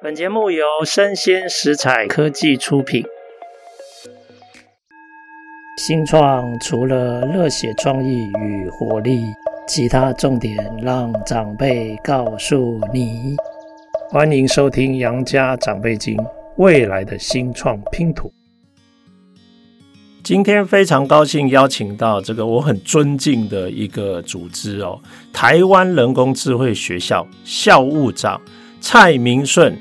本节目由生鲜食材科技出品。新创除了热血创意与活力，其他重点让长辈告诉你。欢迎收听《杨家长辈经》，未来的新创拼图。今天非常高兴邀请到这个我很尊敬的一个组织哦，台湾人工智慧学校校务长蔡明顺。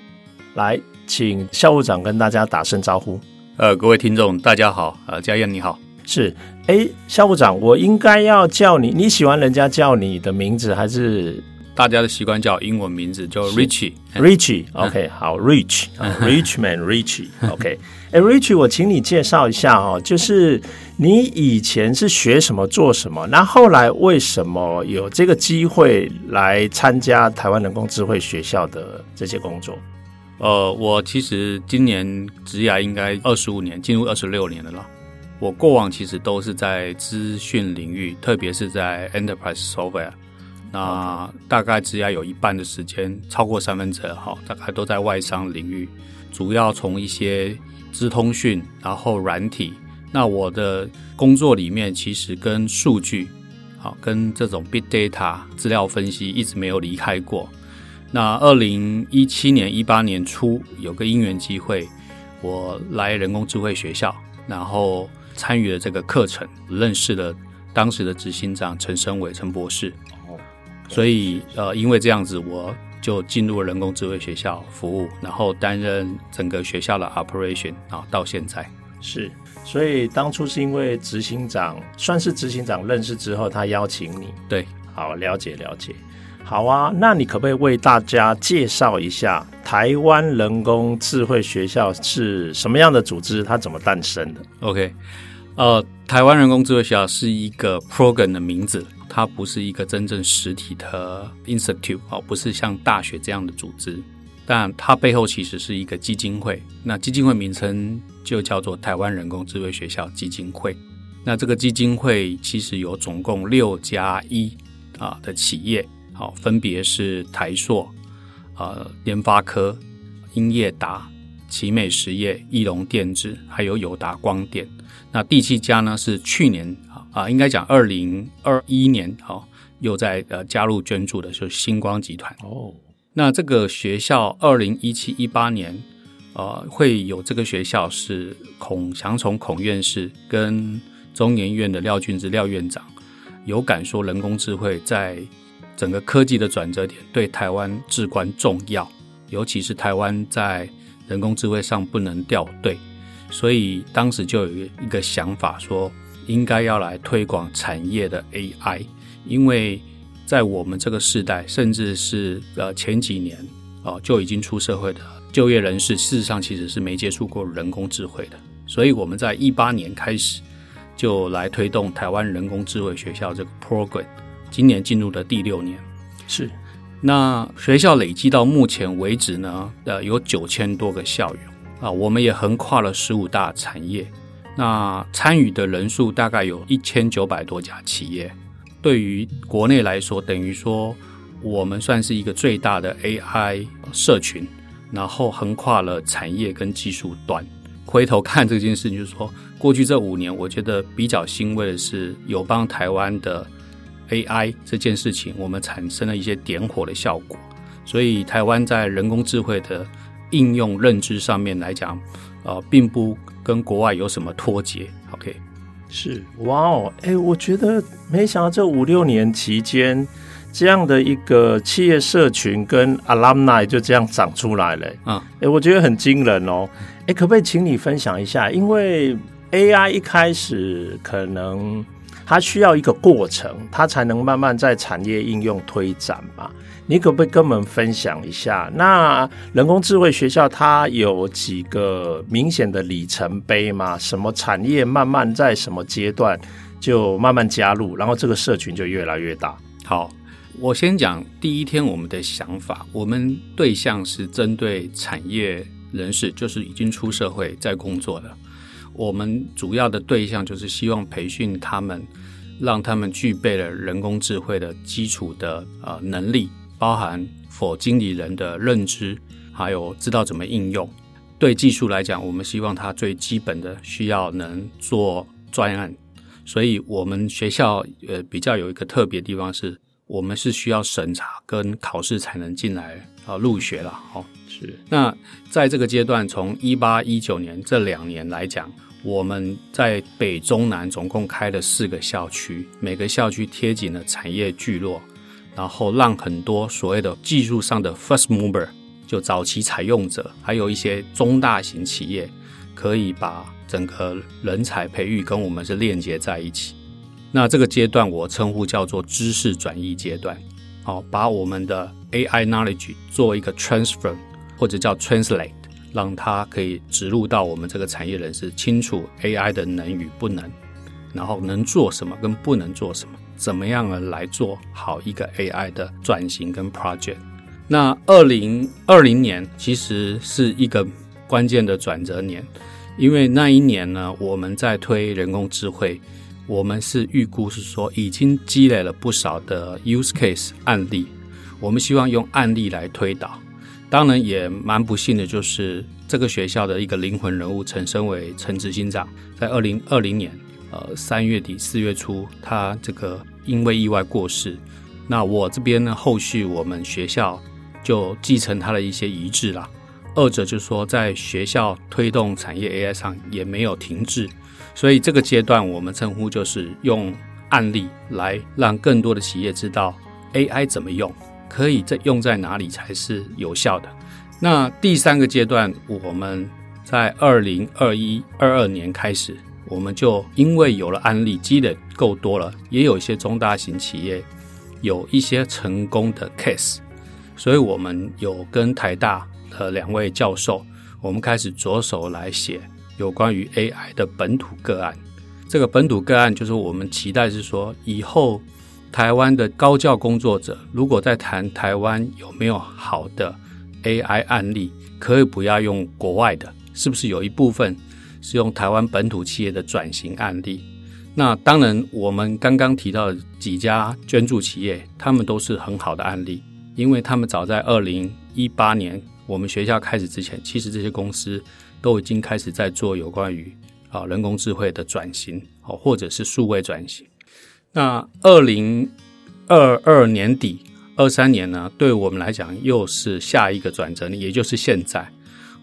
来，请校务长跟大家打声招呼。呃，各位听众，大家好。呃，家燕你好。是，哎，校务长，我应该要叫你，你喜欢人家叫你的名字，还是大家的习惯叫英文名字，叫 Richie？Richie，OK，、嗯、好，Rich，Richman，Richie，OK。哎，Richie，我请你介绍一下哦，就是你以前是学什么、做什么，那后来为什么有这个机会来参加台湾人工智慧学校的这些工作？呃，我其实今年职涯应该二十五年，进入二十六年了啦。我过往其实都是在资讯领域，特别是在 Enterprise Software。那大概职涯有一半的时间，超过三分之二哈，大概都在外商领域，主要从一些资通讯，然后软体。那我的工作里面其实跟数据，好，跟这种 Big Data 资料分析一直没有离开过。那二零一七年、一八年初有个因缘机会，我来人工智慧学校，然后参与了这个课程，认识了当时的执行长陈生伟陈博士。哦，所以呃，因为这样子，我就进入了人工智慧学校服务，然后担任整个学校的 operation 啊，到现在是。所以当初是因为执行长算是执行长认识之后，他邀请你。对，好，了解了解。好啊，那你可不可以为大家介绍一下台湾人工智慧学校是什么样的组织？它怎么诞生的？OK，呃，台湾人工智慧学校是一个 program 的名字，它不是一个真正实体的 institute 哦，不是像大学这样的组织，但它背后其实是一个基金会。那基金会名称就叫做台湾人工智慧学校基金会。那这个基金会其实有总共六加一啊的企业。好，分别是台硕、呃联发科、英业达、奇美实业、义隆电子，还有友达光电。那第七家呢是去年啊啊，应该讲二零二一年啊，又在呃加入捐助的，就是星光集团。哦，那这个学校二零一七一八年呃会有这个学校是孔祥从孔院士跟中研院的廖俊之廖院长有感说人工智慧在。整个科技的转折点对台湾至关重要，尤其是台湾在人工智慧上不能掉队，所以当时就有一个想法，说应该要来推广产业的 AI，因为在我们这个时代，甚至是呃前几年哦就已经出社会的就业人士，事实上其实是没接触过人工智慧的，所以我们在一八年开始就来推动台湾人工智慧学校这个 program。今年进入的第六年，是那学校累计到目前为止呢，呃，有九千多个校友啊，我们也横跨了十五大产业，那参与的人数大概有一千九百多家企业。对于国内来说，等于说我们算是一个最大的 AI 社群，然后横跨了产业跟技术端。回头看这件事情，就是说过去这五年，我觉得比较欣慰的是，有帮台湾的。AI 这件事情，我们产生了一些点火的效果，所以台湾在人工智慧的应用认知上面来讲，呃，并不跟国外有什么脱节。OK，是哇哦，哎，我觉得没想到这五六年期间，这样的一个企业社群跟 alumni 就这样长出来了。嗯，哎，我觉得很惊人哦。哎，可不可以请你分享一下？因为 AI 一开始可能。它需要一个过程，它才能慢慢在产业应用推展嘛。你可不可以跟我们分享一下？那人工智慧学校它有几个明显的里程碑吗？什么产业慢慢在什么阶段就慢慢加入，然后这个社群就越来越大？好，我先讲第一天我们的想法，我们对象是针对产业人士，就是已经出社会在工作的。我们主要的对象就是希望培训他们，让他们具备了人工智慧的基础的呃能力，包含 for 经理人的认知，还有知道怎么应用。对技术来讲，我们希望他最基本的需要能做专案，所以我们学校呃比较有一个特别的地方是，我们是需要审查跟考试才能进来啊入学了。哦，是。那在这个阶段，从一八一九年这两年来讲，我们在北中南总共开了四个校区，每个校区贴紧了产业聚落，然后让很多所谓的技术上的 first mover。就早期采用者，还有一些中大型企业，可以把整个人才培育跟我们是链接在一起。那这个阶段我称呼叫做知识转移阶段。好，把我们的 AI knowledge 做一个 transfer 或者叫 translate，让它可以植入到我们这个产业人士清楚 AI 的能与不能，然后能做什么跟不能做什么，怎么样来做好一个 AI 的转型跟 project。那二零二零年其实是一个关键的转折年，因为那一年呢，我们在推人工智慧，我们是预估是说已经积累了不少的 use case 案例，我们希望用案例来推导。当然也蛮不幸的，就是这个学校的一个灵魂人物陈升为陈执行长，在二零二零年呃三月底四月初，他这个因为意外过世。那我这边呢，后续我们学校。就继承他的一些遗志啦。二者就是说，在学校推动产业 AI 上也没有停滞，所以这个阶段我们称呼就是用案例来让更多的企业知道 AI 怎么用，可以在用在哪里才是有效的。那第三个阶段，我们在二零二一、二二年开始，我们就因为有了案例积累够多了，也有一些中大型企业有一些成功的 case。所以，我们有跟台大的两位教授，我们开始着手来写有关于 AI 的本土个案。这个本土个案就是我们期待是说，以后台湾的高教工作者如果在谈台湾有没有好的 AI 案例，可以不要用国外的，是不是有一部分是用台湾本土企业的转型案例？那当然，我们刚刚提到的几家捐助企业，他们都是很好的案例。因为他们早在二零一八年我们学校开始之前，其实这些公司都已经开始在做有关于啊人工智慧的转型，哦，或者是数位转型。那二零二二年底、二三年呢，对我们来讲又是下一个转折，也就是现在。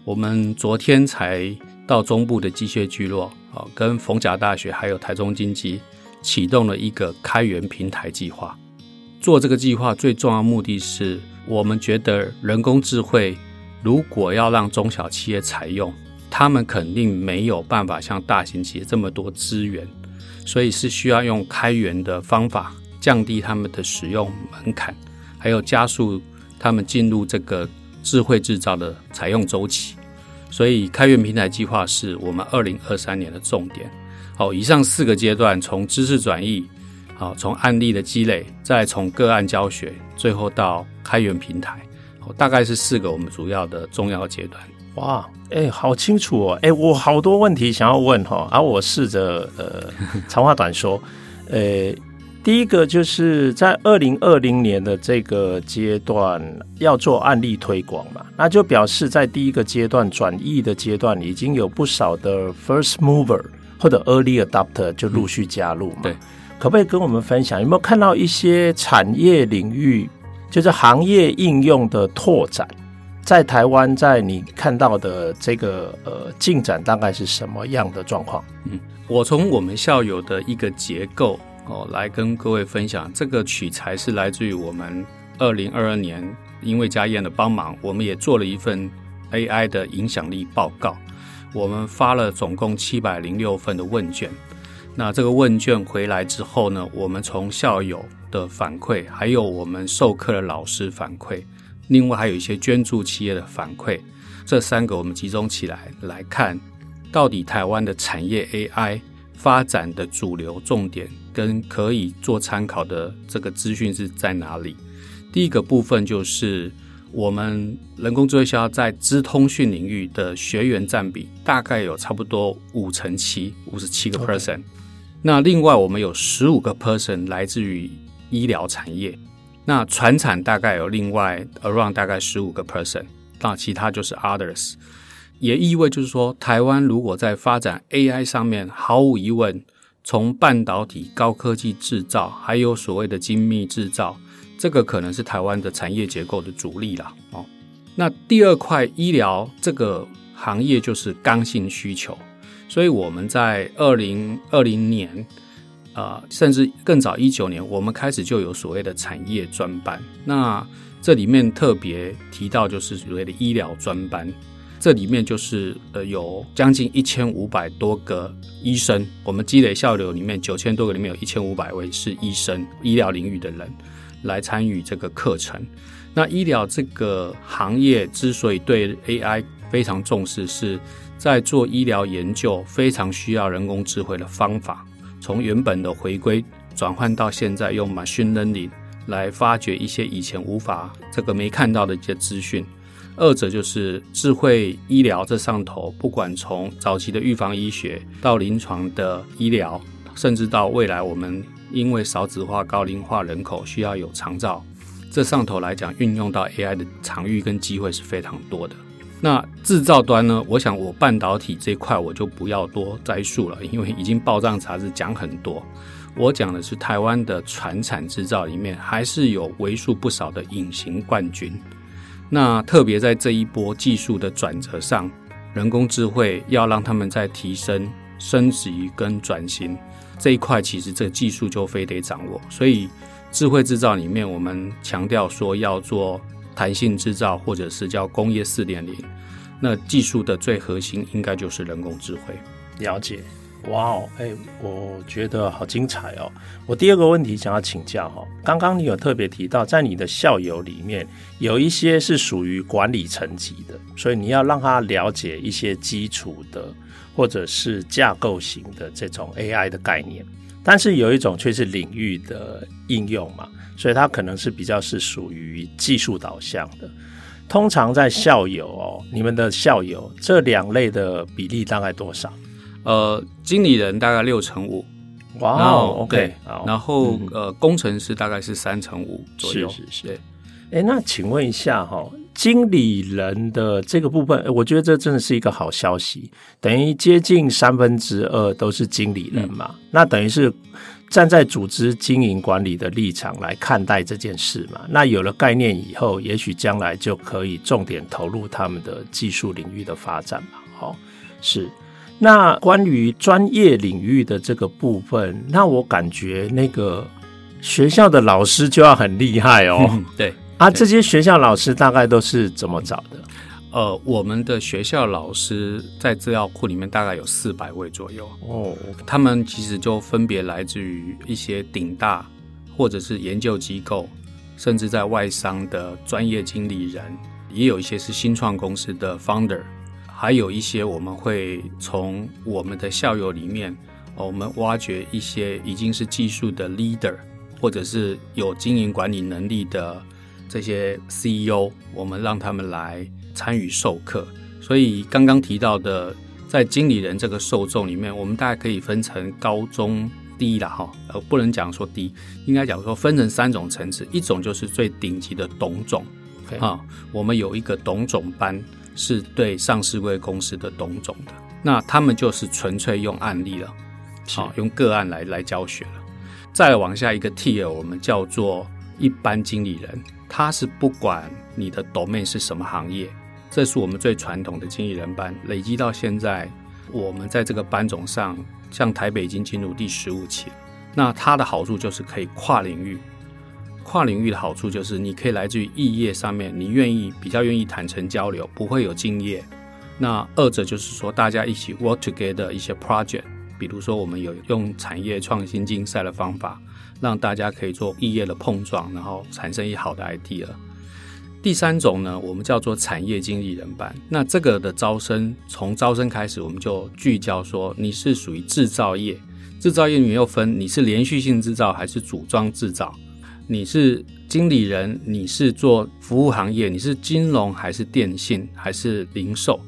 我们昨天才到中部的机械聚落，啊，跟逢甲大学还有台中经济启动了一个开源平台计划。做这个计划最重要目的是，我们觉得人工智慧如果要让中小企业采用，他们肯定没有办法像大型企业这么多资源，所以是需要用开源的方法降低他们的使用门槛，还有加速他们进入这个智慧制造的采用周期。所以，开源平台计划是我们二零二三年的重点。好，以上四个阶段，从知识转移。好，从案例的积累，再从个案教学，最后到开源平台，大概是四个我们主要的重要阶段。哇，哎、欸，好清楚哦，哎、欸，我好多问题想要问哈，而、啊、我试着呃长话短说。呃、欸，第一个就是在二零二零年的这个阶段要做案例推广嘛，那就表示在第一个阶段转译的阶段，已经有不少的 first mover 或者 early adopter 就陆续加入嘛。嗯、对。可不可以跟我们分享，有没有看到一些产业领域，就是行业应用的拓展，在台湾，在你看到的这个呃进展，大概是什么样的状况？嗯，我从我们校友的一个结构哦，来跟各位分享。这个取材是来自于我们二零二二年，因为家燕的帮忙，我们也做了一份 AI 的影响力报告，我们发了总共七百零六份的问卷。那这个问卷回来之后呢，我们从校友的反馈，还有我们授课的老师反馈，另外还有一些捐助企业的反馈，这三个我们集中起来来看，到底台湾的产业 AI 发展的主流重点跟可以做参考的这个资讯是在哪里？第一个部分就是我们人工智慧学校在资通讯领域的学员占比大概有差不多五成七，五十七个 percent。Okay. 那另外，我们有十五个 person 来自于医疗产业，那船产大概有另外 around 大概十五个 person，那其他就是 others，也意味就是说，台湾如果在发展 AI 上面，毫无疑问，从半导体、高科技制造，还有所谓的精密制造，这个可能是台湾的产业结构的主力了哦。那第二块医疗这个行业就是刚性需求，所以我们在二零二零年。啊、甚至更早一九年，我们开始就有所谓的产业专班。那这里面特别提到就是所谓的医疗专班，这里面就是呃有将近一千五百多个医生，我们积累校友里面九千多个里面有一千五百位是医生，医疗领域的人来参与这个课程。那医疗这个行业之所以对 AI 非常重视，是在做医疗研究非常需要人工智慧的方法。从原本的回归转换到现在用 machine learning 来发掘一些以前无法这个没看到的一些资讯，二者就是智慧医疗这上头，不管从早期的预防医学到临床的医疗，甚至到未来我们因为少子化、高龄化人口需要有长照，这上头来讲运用到 AI 的场域跟机会是非常多的。那制造端呢？我想我半导体这块我就不要多摘述了，因为已经报账杂志讲很多。我讲的是台湾的传产制造里面，还是有为数不少的隐形冠军。那特别在这一波技术的转折上，人工智慧要让他们在提升、升级跟转型这一块，其实这个技术就非得掌握。所以智慧制造里面，我们强调说要做。弹性制造，或者是叫工业四点零，那技术的最核心应该就是人工智慧。了解，哇哦，哎，我觉得好精彩哦。我第二个问题想要请教哈，刚刚你有特别提到，在你的校友里面有一些是属于管理层级的，所以你要让他了解一些基础的或者是架构型的这种 AI 的概念，但是有一种却是领域的应用嘛。所以它可能是比较是属于技术导向的。通常在校友哦，你们的校友这两类的比例大概多少？呃，经理人大概六成五，哇哦，OK，然后呃，工程师大概是三成五左右。是是是。哎，那请问一下哈，经理人的这个部分，我觉得这真的是一个好消息，等于接近三分之二都是经理人嘛，嗯、那等于是。站在组织经营管理的立场来看待这件事嘛，那有了概念以后，也许将来就可以重点投入他们的技术领域的发展嘛。好，是。那关于专业领域的这个部分，那我感觉那个学校的老师就要很厉害哦。嗯、对啊，这些学校老师大概都是怎么找的？呃，我们的学校老师在资料库里面大概有四百位左右。哦，他们其实就分别来自于一些顶大或者是研究机构，甚至在外商的专业经理人，也有一些是新创公司的 founder，还有一些我们会从我们的校友里面，我们挖掘一些已经是技术的 leader，或者是有经营管理能力的这些 CEO，我们让他们来。参与授课，所以刚刚提到的，在经理人这个受众里面，我们大概可以分成高中低了哈，呃，不能讲说低，应该讲说分成三种层次，一种就是最顶级的董总啊，我们有一个董总班，是对上市贵公司的董总的，那他们就是纯粹用案例了，好，用个案来来教学了。再往下一个 tier，我们叫做一般经理人，他是不管你的 domain 是什么行业。这是我们最传统的经理人班，累积到现在，我们在这个班种上，像台北已经进入第十五期。那它的好处就是可以跨领域，跨领域的好处就是你可以来自于异业上面，你愿意比较愿意坦诚交流，不会有竞业。那二者就是说，大家一起 work together 一些 project，比如说我们有用产业创新竞赛的方法，让大家可以做异业的碰撞，然后产生一好的 idea。第三种呢，我们叫做产业经理人班。那这个的招生，从招生开始，我们就聚焦说，你是属于制造业，制造业里面又分你是连续性制造还是组装制造，你是经理人，你是做服务行业，你是金融还是电信还是零售？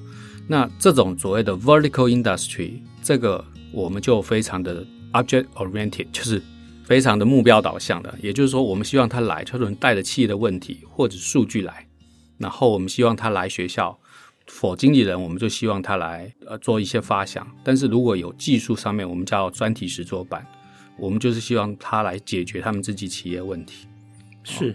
那这种所谓的 vertical industry，这个我们就非常的 object oriented，就是。非常的目标导向的，也就是说，我们希望他来，他能带着企业的问题或者数据来，然后我们希望他来学校。否经纪人，我们就希望他来呃做一些发想。但是如果有技术上面，我们叫专题实作班，我们就是希望他来解决他们自己企业问题。是，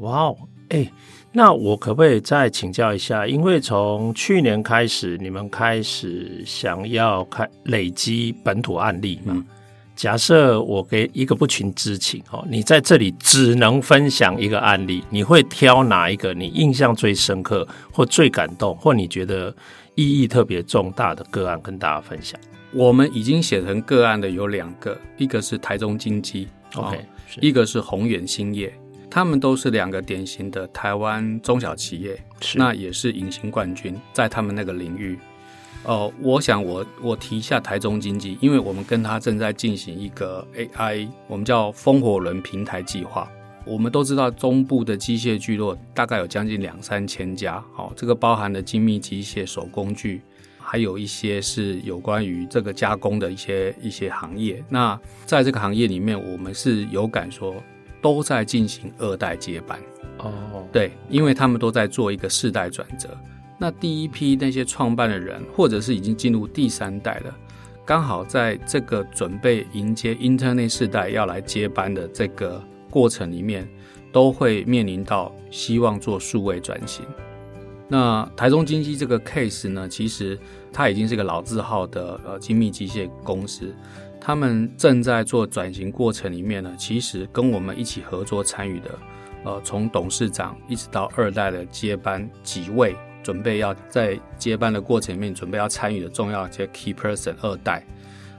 哇哦，哎，那我可不可以再请教一下？因为从去年开始，你们开始想要开累积本土案例嘛？嗯假设我给一个不群之情哦，你在这里只能分享一个案例，你会挑哪一个你印象最深刻，或最感动，或你觉得意义特别重大的个案跟大家分享？我们已经写成个案的有两个，一个是台中精机，OK，一个是宏远兴业，他们都是两个典型的台湾中小企业，那也是隐形冠军，在他们那个领域。哦，我想我我提一下台中经济，因为我们跟他正在进行一个 AI，我们叫风火轮平台计划。我们都知道中部的机械聚落大概有将近两三千家，哦，这个包含了精密机械、手工具，还有一些是有关于这个加工的一些一些行业。那在这个行业里面，我们是有感说都在进行二代接班。哦，对，因为他们都在做一个世代转折。那第一批那些创办的人，或者是已经进入第三代了，刚好在这个准备迎接 Internet 世代要来接班的这个过程里面，都会面临到希望做数位转型。那台中精机这个 case 呢，其实它已经是个老字号的呃精密机械公司，他们正在做转型过程里面呢，其实跟我们一起合作参与的，呃，从董事长一直到二代的接班几位。准备要在接班的过程里面，准备要参与的重要一些 key person 二代，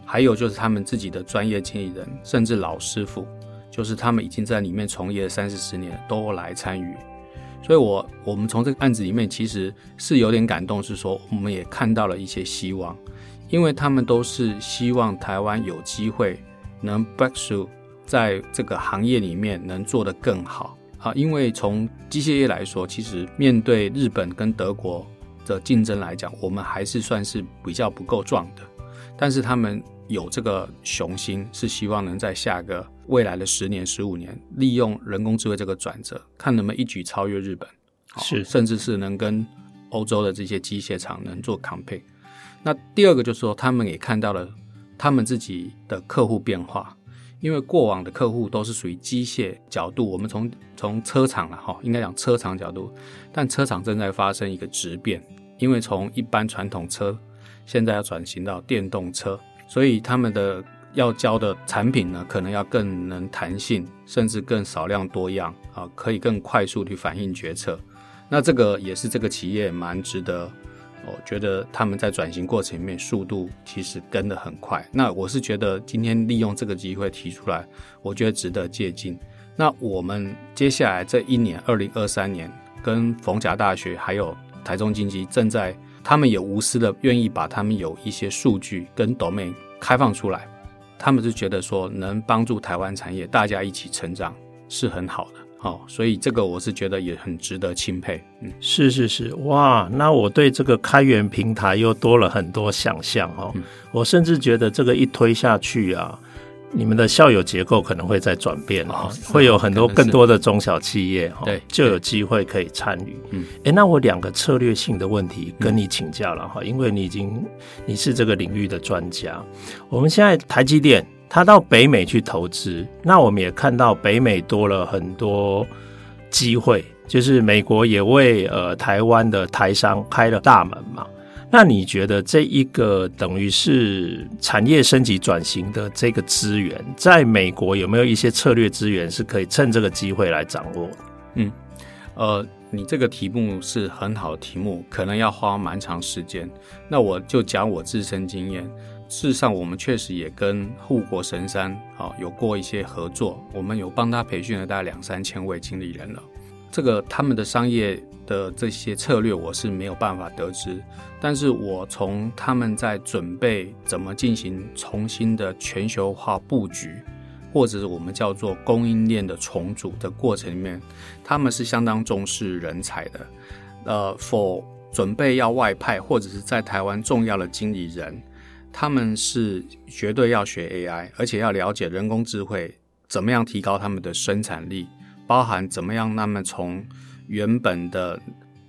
还有就是他们自己的专业经理人，甚至老师傅，就是他们已经在里面从业三四十年，都来参与。所以我，我们从这个案子里面其实是有点感动，是说我们也看到了一些希望，因为他们都是希望台湾有机会能 break through 在这个行业里面能做得更好。啊，因为从机械业来说，其实面对日本跟德国的竞争来讲，我们还是算是比较不够壮的。但是他们有这个雄心，是希望能在下个未来的十年、十五年，利用人工智慧这个转折，看能不能一举超越日本，是，甚至是能跟欧洲的这些机械厂能做 compete。那第二个就是说，他们也看到了他们自己的客户变化。因为过往的客户都是属于机械角度，我们从从车厂了哈，应该讲车厂角度，但车厂正在发生一个质变，因为从一般传统车现在要转型到电动车，所以他们的要交的产品呢，可能要更能弹性，甚至更少量多样啊，可以更快速去反映决策。那这个也是这个企业蛮值得。我觉得他们在转型过程里面速度其实跟得很快。那我是觉得今天利用这个机会提出来，我觉得值得借鉴。那我们接下来这一年，二零二三年，跟逢甲大学还有台中经济正在，他们也无私的愿意把他们有一些数据跟 domain 开放出来，他们是觉得说能帮助台湾产业大家一起成长是很好的。哦，所以这个我是觉得也很值得钦佩。嗯，是是是，哇，那我对这个开源平台又多了很多想象哦。嗯，我甚至觉得这个一推下去啊，你们的校友结构可能会在转变哦，会有很多更多的中小企业哈，对，就有机会可以参与。嗯，哎，那我两个策略性的问题跟你请教了哈，因为你已经你是这个领域的专家。我们现在台积电。他到北美去投资，那我们也看到北美多了很多机会，就是美国也为呃台湾的台商开了大门嘛。那你觉得这一个等于是产业升级转型的这个资源，在美国有没有一些策略资源是可以趁这个机会来掌握？嗯，呃，你这个题目是很好题目，可能要花蛮长时间。那我就讲我自身经验。事实上，我们确实也跟护国神山啊有过一些合作，我们有帮他培训了大概两三千位经理人了。这个他们的商业的这些策略，我是没有办法得知。但是我从他们在准备怎么进行重新的全球化布局，或者是我们叫做供应链的重组的过程里面，他们是相当重视人才的。呃否准备要外派或者是在台湾重要的经理人。他们是绝对要学 AI，而且要了解人工智慧怎么样提高他们的生产力，包含怎么样他们从原本的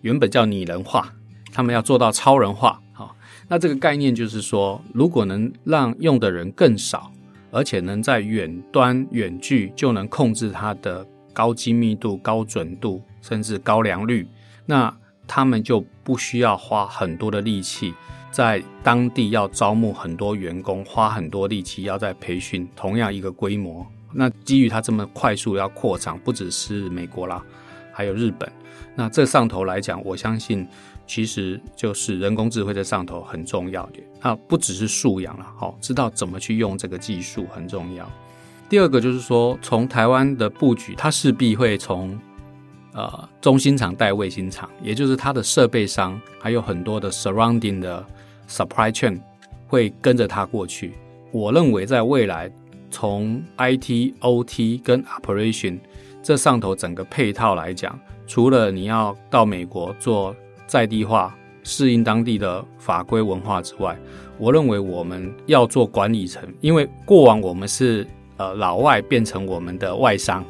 原本叫拟人化，他们要做到超人化。好，那这个概念就是说，如果能让用的人更少，而且能在远端远距就能控制它的高精密度、高准度，甚至高良率，那他们就不需要花很多的力气。在当地要招募很多员工，花很多力气要在培训同样一个规模。那基于它这么快速要扩张，不只是美国啦，还有日本。那这上头来讲，我相信其实就是人工智慧在上头很重要的。那不只是素养了，好，知道怎么去用这个技术很重要。第二个就是说，从台湾的布局，它势必会从呃中心厂带卫星厂，也就是它的设备商还有很多的 surrounding 的。Supply chain 会跟着它过去。我认为在未来，从 IT、OT 跟 Operation 这上头整个配套来讲，除了你要到美国做在地化、适应当地的法规文化之外，我认为我们要做管理层，因为过往我们是呃老外变成我们的外商，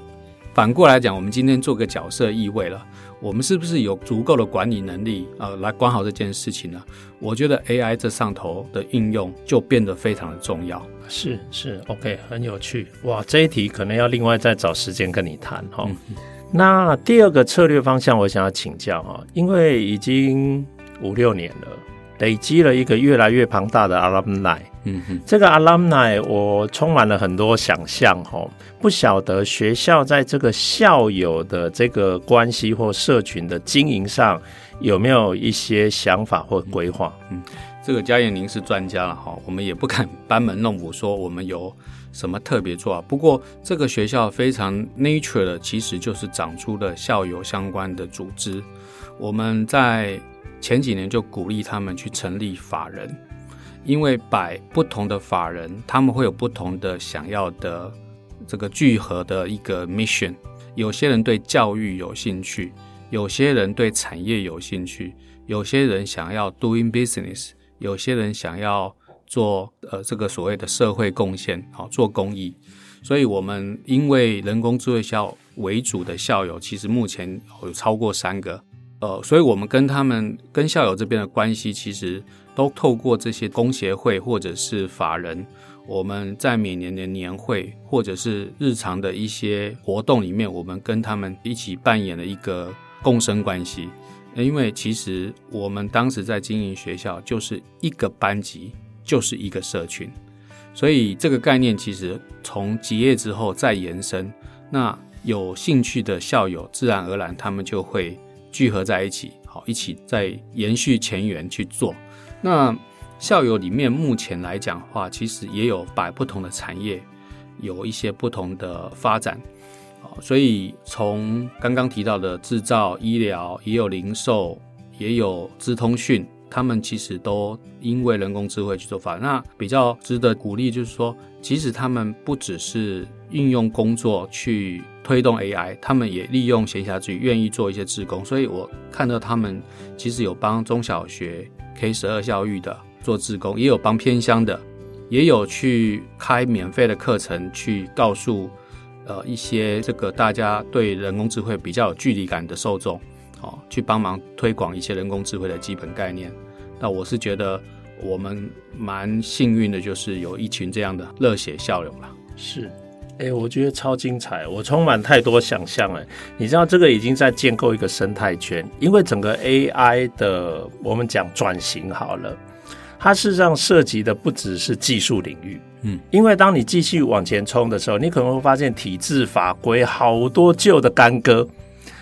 反过来讲，我们今天做个角色意味了。我们是不是有足够的管理能力啊、呃，来管好这件事情呢？我觉得 AI 这上头的应用就变得非常的重要。是是，OK，很有趣哇！这一题可能要另外再找时间跟你谈哈。嗯、那第二个策略方向，我想要请教哈，因为已经五六年了，累积了一个越来越庞大的 alumni。嗯哼，这个 alumni 我充满了很多想象哈，不晓得学校在这个校友的这个关系或社群的经营上有没有一些想法或规划？嗯，这个嘉燕您是专家了哈，我们也不敢班门弄斧说我们有什么特别做啊。不过这个学校非常 nature 的，其实就是长出了校友相关的组织。我们在前几年就鼓励他们去成立法人。因为摆不同的法人，他们会有不同的想要的这个聚合的一个 mission。有些人对教育有兴趣，有些人对产业有兴趣，有些人想要 doing business，有些人想要做呃这个所谓的社会贡献，好做公益。所以，我们因为人工智慧校为主的校友，其实目前有超过三个。呃，所以我们跟他们跟校友这边的关系，其实。都透过这些工协会或者是法人，我们在每年的年会或者是日常的一些活动里面，我们跟他们一起扮演了一个共生关系。因为其实我们当时在经营学校，就是一个班级就是一个社群，所以这个概念其实从结业之后再延伸，那有兴趣的校友自然而然他们就会聚合在一起，好，一起再延续前缘去做。那校友里面目前来讲的话，其实也有摆不同的产业，有一些不同的发展，所以从刚刚提到的制造、医疗，也有零售，也有资通讯，他们其实都因为人工智慧去做法。那比较值得鼓励就是说，其实他们不只是应用工作去推动 AI，他们也利用闲暇之余愿意做一些志工。所以我看到他们其实有帮中小学。K 十二教育的做志工，也有帮偏乡的，也有去开免费的课程，去告诉呃一些这个大家对人工智慧比较有距离感的受众，哦，去帮忙推广一些人工智慧的基本概念。那我是觉得我们蛮幸运的，就是有一群这样的热血校友了。是。哎，我觉得超精彩，我充满太多想象了。你知道这个已经在建构一个生态圈，因为整个 AI 的我们讲转型好了，它事实上涉及的不只是技术领域，嗯，因为当你继续往前冲的时候，你可能会发现体制法规好多旧的干戈。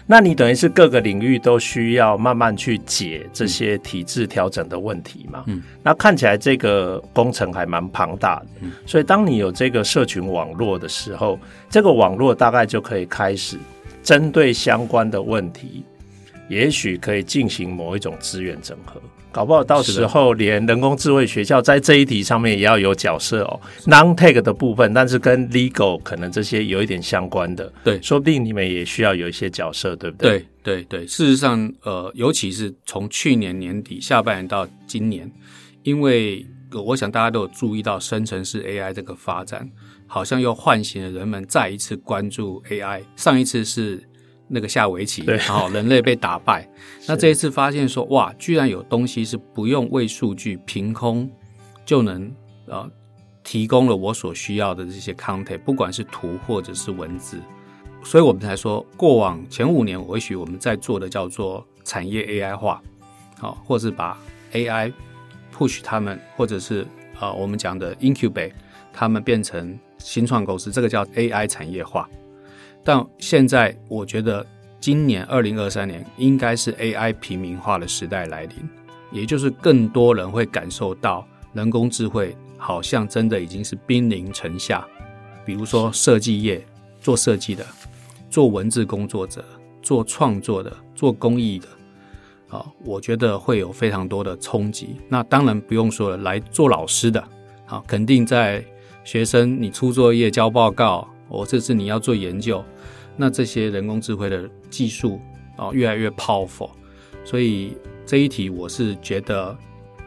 那你等于是各个领域都需要慢慢去解这些体制调整的问题嘛？嗯，那看起来这个工程还蛮庞大的。嗯，所以当你有这个社群网络的时候，这个网络大概就可以开始针对相关的问题，也许可以进行某一种资源整合。搞不好到时候连人工智慧学校在这一题上面也要有角色哦，non-tech 的部分，但是跟 legal 可能这些有一点相关的，对，说不定你们也需要有一些角色，对不对？对对对，事实上，呃，尤其是从去年年底下半年到今年，因为我想大家都有注意到生成式 AI 这个发展，好像又唤醒了人们再一次关注 AI。上一次是那个下围棋，然后人类被打败。那这一次发现说，哇，居然有东西是不用为数据，凭空就能呃提供了我所需要的这些 content，不管是图或者是文字。所以我们才说，过往前五年，或许我们在做的叫做产业 AI 化，好，或是把 AI push 他们，或者是呃我们讲的 incubate 他们变成新创公司，这个叫 AI 产业化。但现在我觉得，今年二零二三年应该是 AI 平民化的时代来临，也就是更多人会感受到人工智慧好像真的已经是兵临城下。比如说设计业做设计的，做文字工作者，做创作的，做公益的，啊，我觉得会有非常多的冲击。那当然不用说了，来做老师的，好，肯定在学生你出作业、交报告，我这次你要做研究。那这些人工智慧的技术啊，越来越 powerful，所以这一题我是觉得，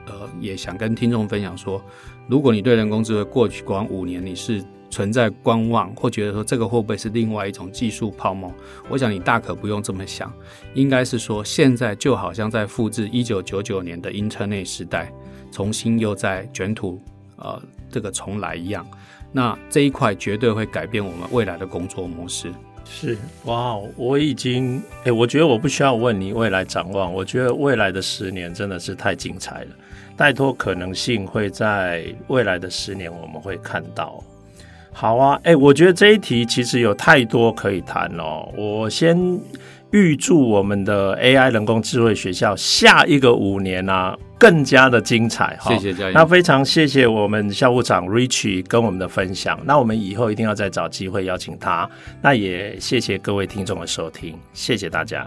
呃，也想跟听众分享说，如果你对人工智慧过去光五年你是存在观望，或觉得说这个会不会是另外一种技术泡沫，我想你大可不用这么想，应该是说现在就好像在复制一九九九年的 Internet 时代，重新又在卷土呃这个重来一样，那这一块绝对会改变我们未来的工作模式。是哇，我已经哎、我觉得我不需要问你未来展望，我觉得未来的十年真的是太精彩了，太多可能性会在未来的十年我们会看到。好啊，哎、我觉得这一题其实有太多可以谈哦，我先。预祝我们的 AI 人工智慧学校下一个五年啊，更加的精彩哈！谢谢嘉义。那非常谢谢我们校务长 Richie 跟我们的分享。那我们以后一定要再找机会邀请他。那也谢谢各位听众的收听，谢谢大家。